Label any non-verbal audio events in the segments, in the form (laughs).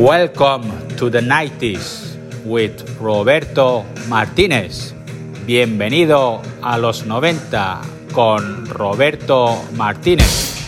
Welcome to the 90s with Roberto Martínez. Bienvenido a los 90 con Roberto Martínez.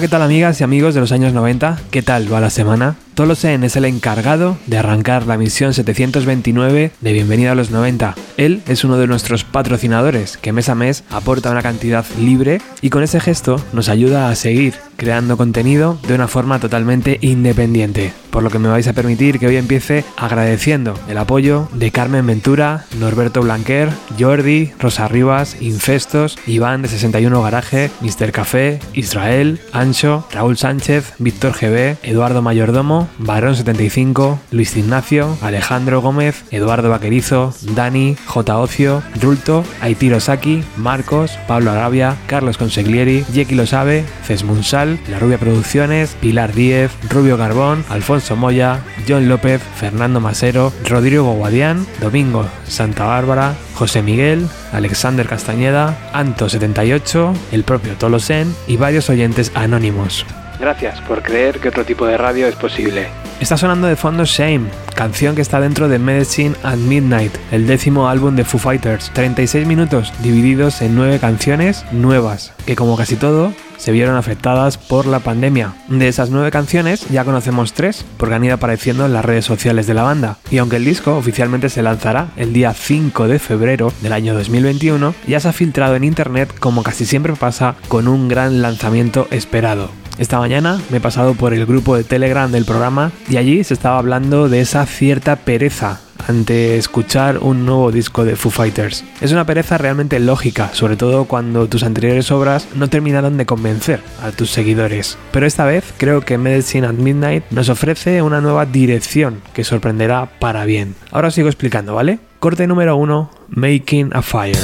¿Qué tal amigas y amigos de los años 90? ¿Qué tal va la semana? Tolosen es el encargado de arrancar la misión 729 de Bienvenida a los 90. Él es uno de nuestros patrocinadores que mes a mes aporta una cantidad libre y con ese gesto nos ayuda a seguir creando contenido de una forma totalmente independiente. Por lo que me vais a permitir que hoy empiece agradeciendo el apoyo de Carmen Ventura, Norberto Blanquer, Jordi, Rosa Rivas, Infestos, Iván de 61 Garaje, Mr. Café, Israel, Ancho, Raúl Sánchez, Víctor GB, Eduardo Mayordomo, Barón 75, Luis Ignacio, Alejandro Gómez, Eduardo Vaquerizo, Dani, J. Ocio, Rulto, Aitiro Saki, Marcos, Pablo Arabia, Carlos Conseglieri, Jeki Lo Sabe, Fesmunsal, La Rubia Producciones, Pilar Díez, Rubio Carbón, Alfonso Moya, John López, Fernando Masero, Rodrigo Guadián, Domingo Santa Bárbara, José Miguel, Alexander Castañeda, Anto78, el propio Tolosen y varios oyentes anónimos. Gracias por creer que otro tipo de radio es posible. Está sonando de fondo Shame, canción que está dentro de Medicine at Midnight, el décimo álbum de Foo Fighters. 36 minutos divididos en 9 canciones nuevas, que como casi todo se vieron afectadas por la pandemia. De esas nueve canciones ya conocemos tres, porque han ido apareciendo en las redes sociales de la banda. Y aunque el disco oficialmente se lanzará el día 5 de febrero del año 2021, ya se ha filtrado en internet como casi siempre pasa con un gran lanzamiento esperado. Esta mañana me he pasado por el grupo de Telegram del programa y allí se estaba hablando de esa cierta pereza ante escuchar un nuevo disco de Foo Fighters. Es una pereza realmente lógica, sobre todo cuando tus anteriores obras no terminaron de convencer a tus seguidores. Pero esta vez creo que Medicine at Midnight nos ofrece una nueva dirección que sorprenderá para bien. Ahora os sigo explicando, ¿vale? Corte número 1, Making a Fire.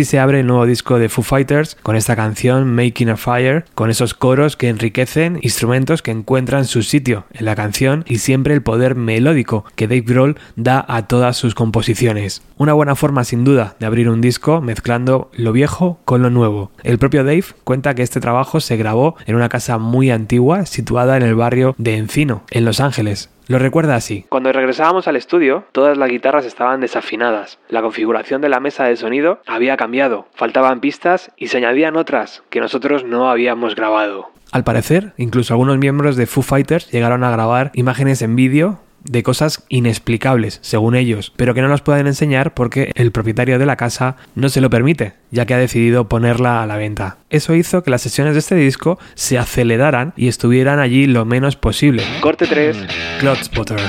Así se abre el nuevo disco de Foo Fighters con esta canción Making a Fire, con esos coros que enriquecen instrumentos que encuentran su sitio en la canción y siempre el poder melódico que Dave Grohl da a todas sus composiciones. Una buena forma sin duda de abrir un disco mezclando lo viejo con lo nuevo. El propio Dave cuenta que este trabajo se grabó en una casa muy antigua situada en el barrio de Encino, en Los Ángeles. Lo recuerda así. Cuando regresábamos al estudio, todas las guitarras estaban desafinadas. La configuración de la mesa de sonido había cambiado. Faltaban pistas y se añadían otras que nosotros no habíamos grabado. Al parecer, incluso algunos miembros de Foo Fighters llegaron a grabar imágenes en vídeo de cosas inexplicables, según ellos, pero que no nos pueden enseñar porque el propietario de la casa no se lo permite, ya que ha decidido ponerla a la venta. Eso hizo que las sesiones de este disco se aceleraran y estuvieran allí lo menos posible. Corte 3, Clodspotter.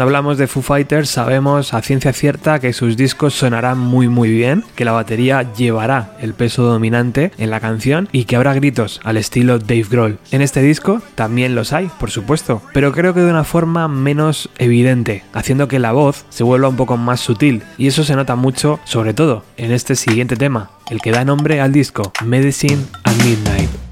Cuando hablamos de Foo Fighters sabemos a ciencia cierta que sus discos sonarán muy muy bien, que la batería llevará el peso dominante en la canción y que habrá gritos al estilo Dave Grohl. En este disco también los hay, por supuesto, pero creo que de una forma menos evidente, haciendo que la voz se vuelva un poco más sutil y eso se nota mucho sobre todo en este siguiente tema, el que da nombre al disco, Medicine at Midnight.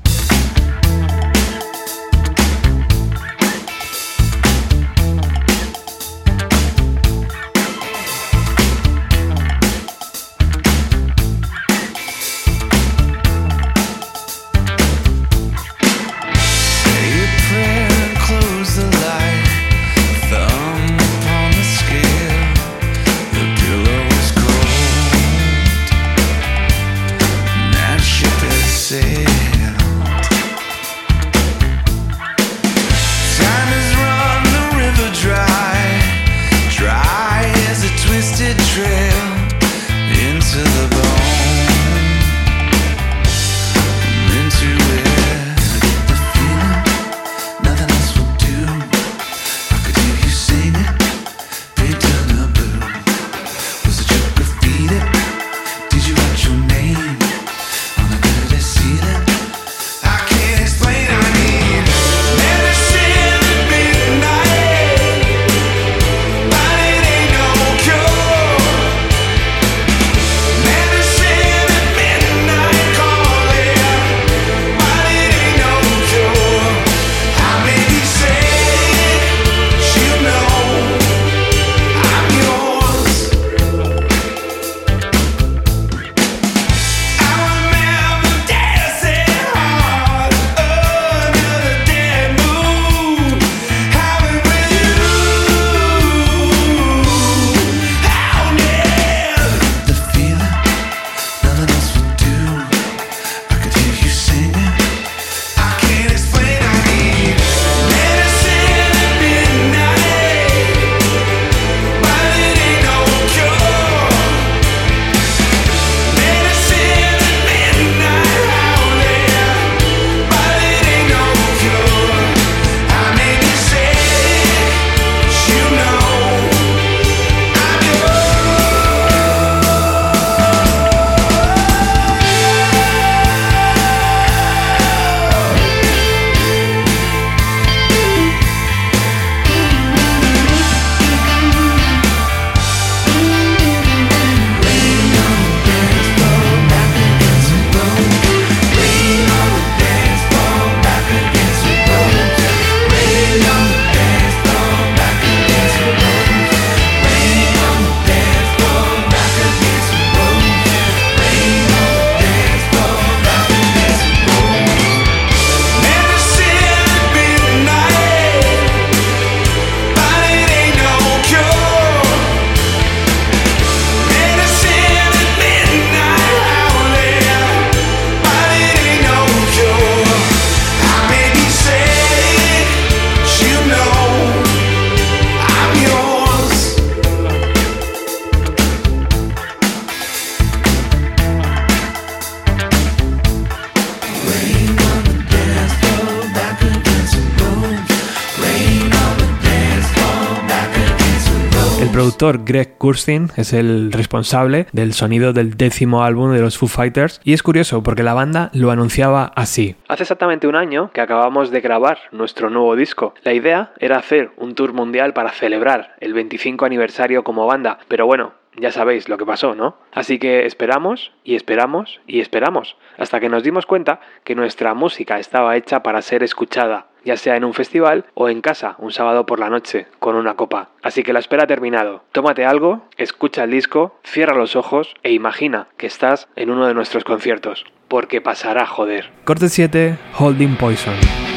Greg Kurstin es el responsable del sonido del décimo álbum de los Foo Fighters y es curioso porque la banda lo anunciaba así. Hace exactamente un año que acabamos de grabar nuestro nuevo disco. La idea era hacer un tour mundial para celebrar el 25 aniversario como banda, pero bueno, ya sabéis lo que pasó, ¿no? Así que esperamos y esperamos y esperamos hasta que nos dimos cuenta que nuestra música estaba hecha para ser escuchada ya sea en un festival o en casa un sábado por la noche con una copa. Así que la espera ha terminado. Tómate algo, escucha el disco, cierra los ojos e imagina que estás en uno de nuestros conciertos. Porque pasará, joder. Corte 7, Holding Poison.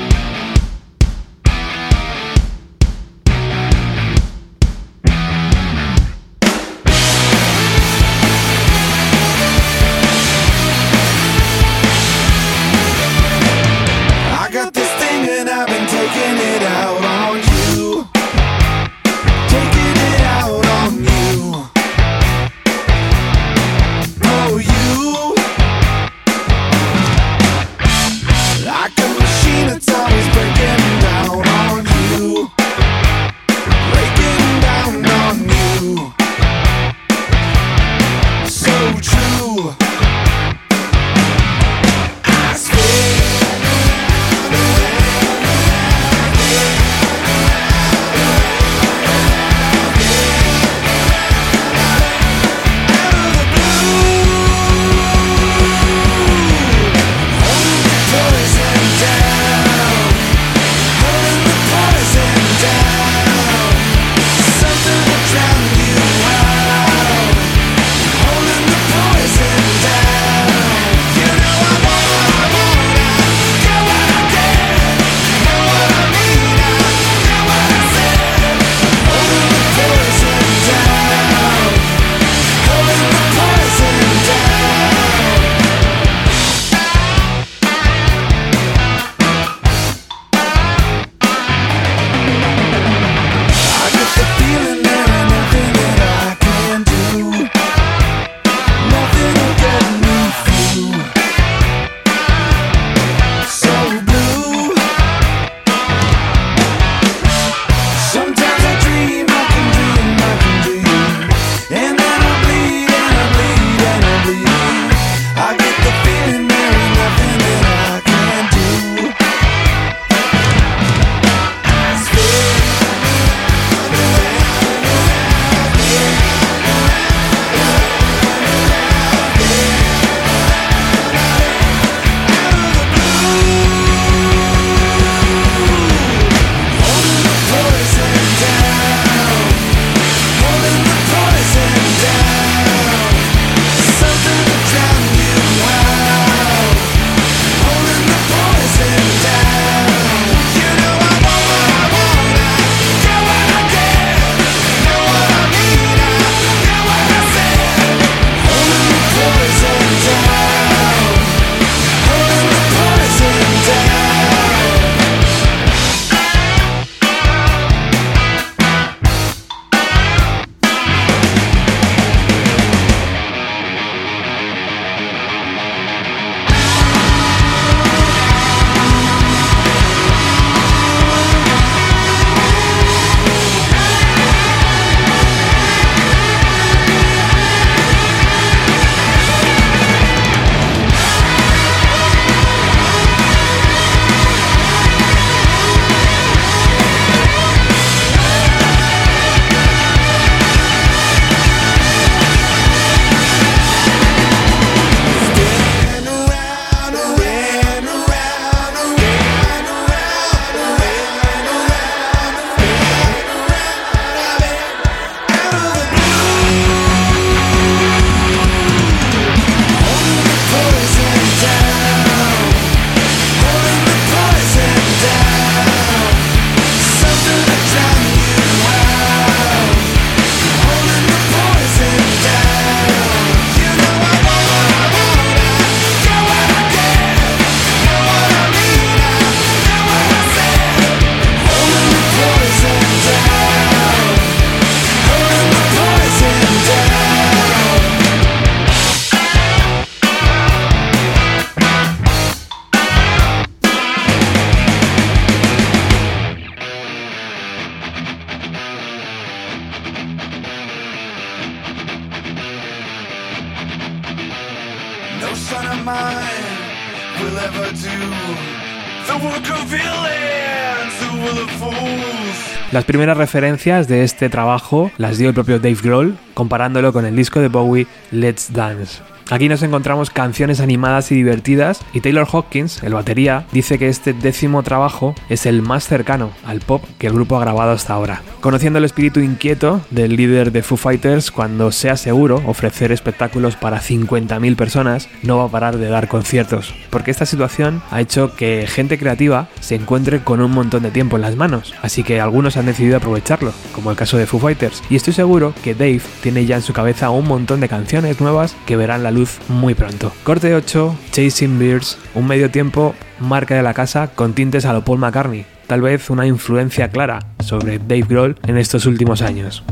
Primeras referencias de este trabajo las dio el propio Dave Grohl comparándolo con el disco de Bowie Let's Dance. Aquí nos encontramos canciones animadas y divertidas y Taylor Hawkins, el batería, dice que este décimo trabajo es el más cercano al pop que el grupo ha grabado hasta ahora. Conociendo el espíritu inquieto del líder de Foo Fighters, cuando sea seguro ofrecer espectáculos para 50.000 personas, no va a parar de dar conciertos, porque esta situación ha hecho que gente creativa se encuentre con un montón de tiempo en las manos, así que algunos han decidido aprovecharlo, como el caso de Foo Fighters, y estoy seguro que Dave tiene ya en su cabeza un montón de canciones nuevas que verán la luz muy pronto. Corte 8, Chasing Bears, un medio tiempo, marca de la casa con tintes a lo Paul McCartney, tal vez una influencia clara sobre Dave Grohl en estos últimos años.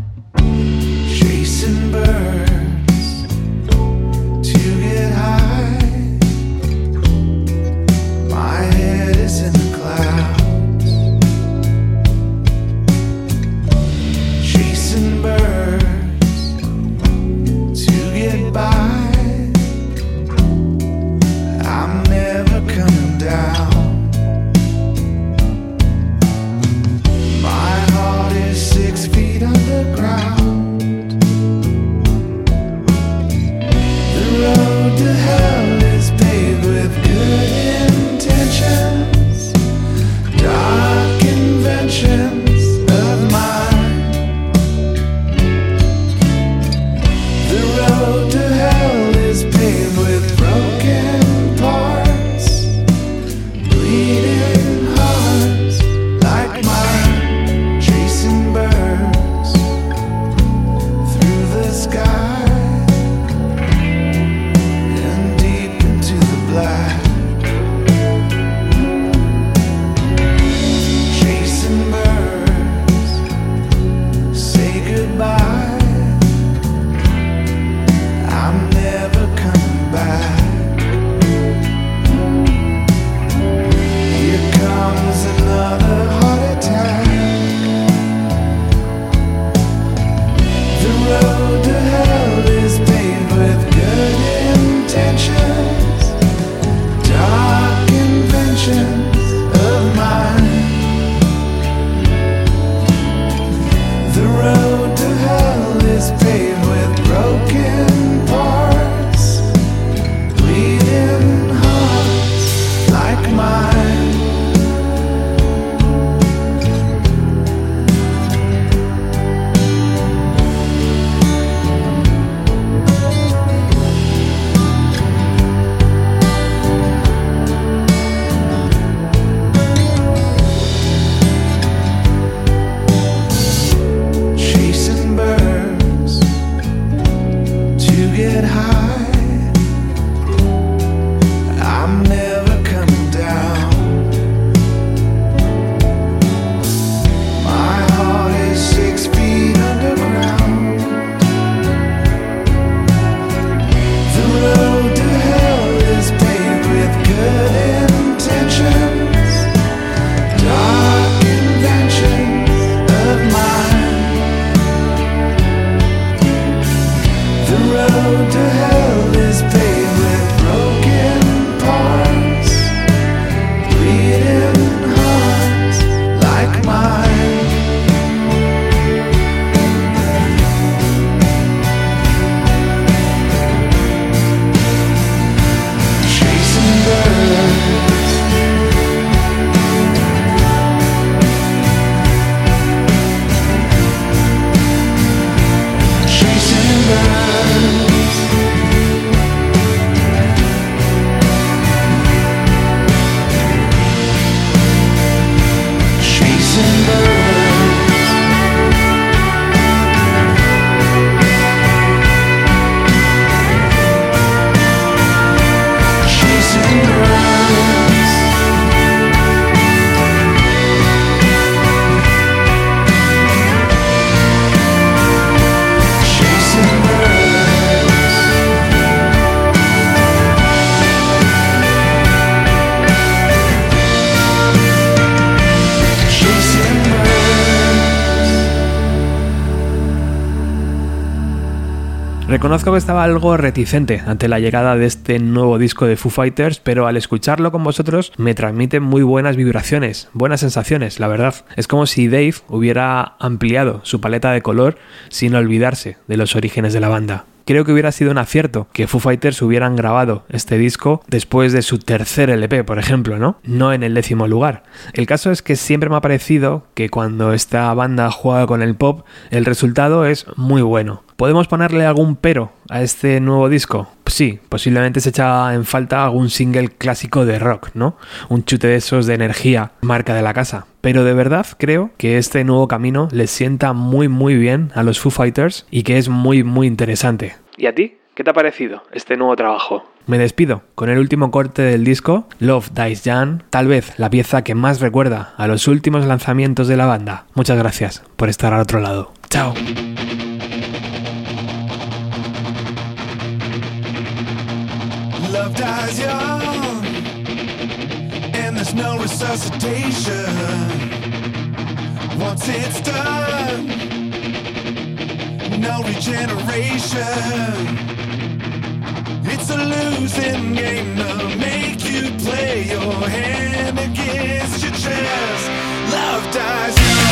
Reconozco que estaba algo reticente ante la llegada de este nuevo disco de Foo Fighters, pero al escucharlo con vosotros me transmite muy buenas vibraciones, buenas sensaciones, la verdad. Es como si Dave hubiera ampliado su paleta de color sin olvidarse de los orígenes de la banda creo que hubiera sido un acierto que Foo Fighters hubieran grabado este disco después de su tercer LP, por ejemplo, ¿no? No en el décimo lugar. El caso es que siempre me ha parecido que cuando esta banda juega con el pop, el resultado es muy bueno. ¿Podemos ponerle algún pero a este nuevo disco? Sí, posiblemente se echa en falta algún single clásico de rock, ¿no? Un chute de esos de energía, marca de la casa. Pero de verdad creo que este nuevo camino les sienta muy muy bien a los Foo Fighters y que es muy muy interesante. ¿Y a ti? ¿Qué te ha parecido este nuevo trabajo? Me despido con el último corte del disco, Love Dies Young, tal vez la pieza que más recuerda a los últimos lanzamientos de la banda. Muchas gracias por estar al otro lado. Chao. Love dies young, and there's no resuscitation. Once it's done, no regeneration. It's a losing game to make you play your hand against your chest. Love dies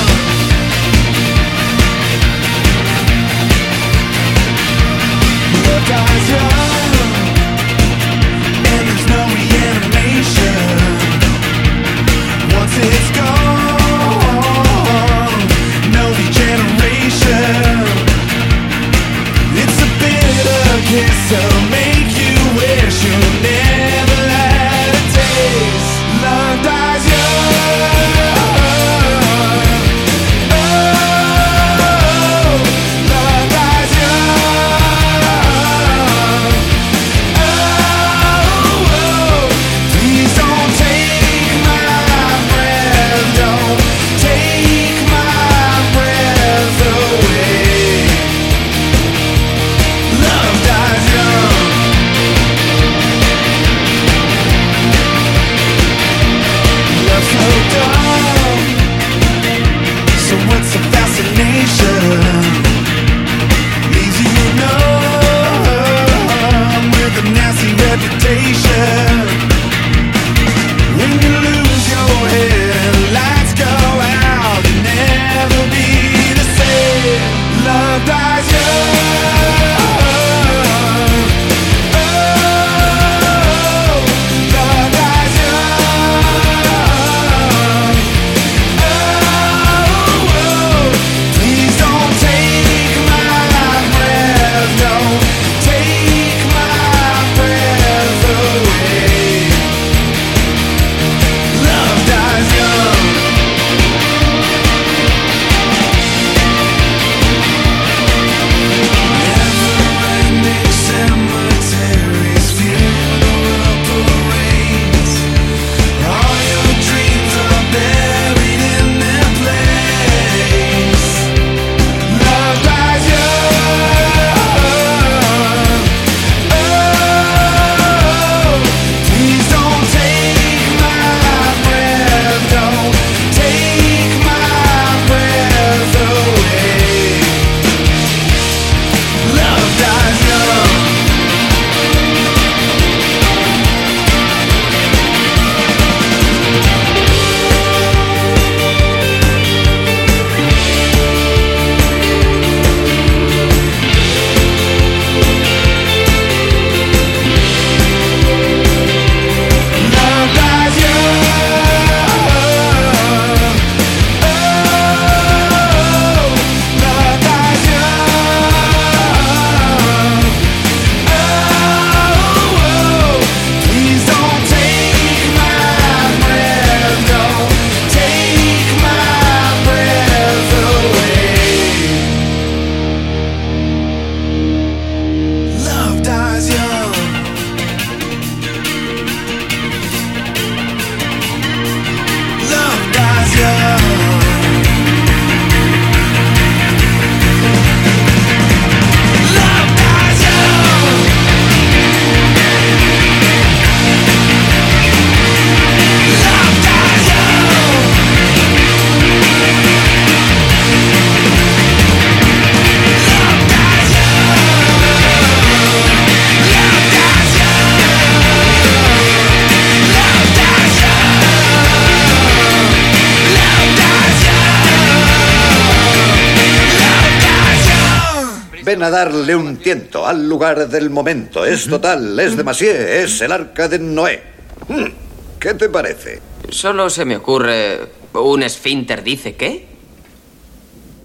Ven a darle un tiento al lugar del momento. Es total, es demasiado, es el arca de Noé. Hmm, ¿Qué te parece? Solo se me ocurre... ¿Un esfínter dice qué?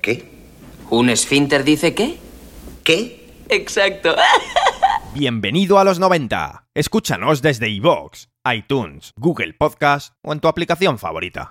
¿Qué? ¿Un esfínter dice qué? ¿Qué? Exacto. (laughs) Bienvenido a los 90. Escúchanos desde iVoox, iTunes, Google Podcast o en tu aplicación favorita.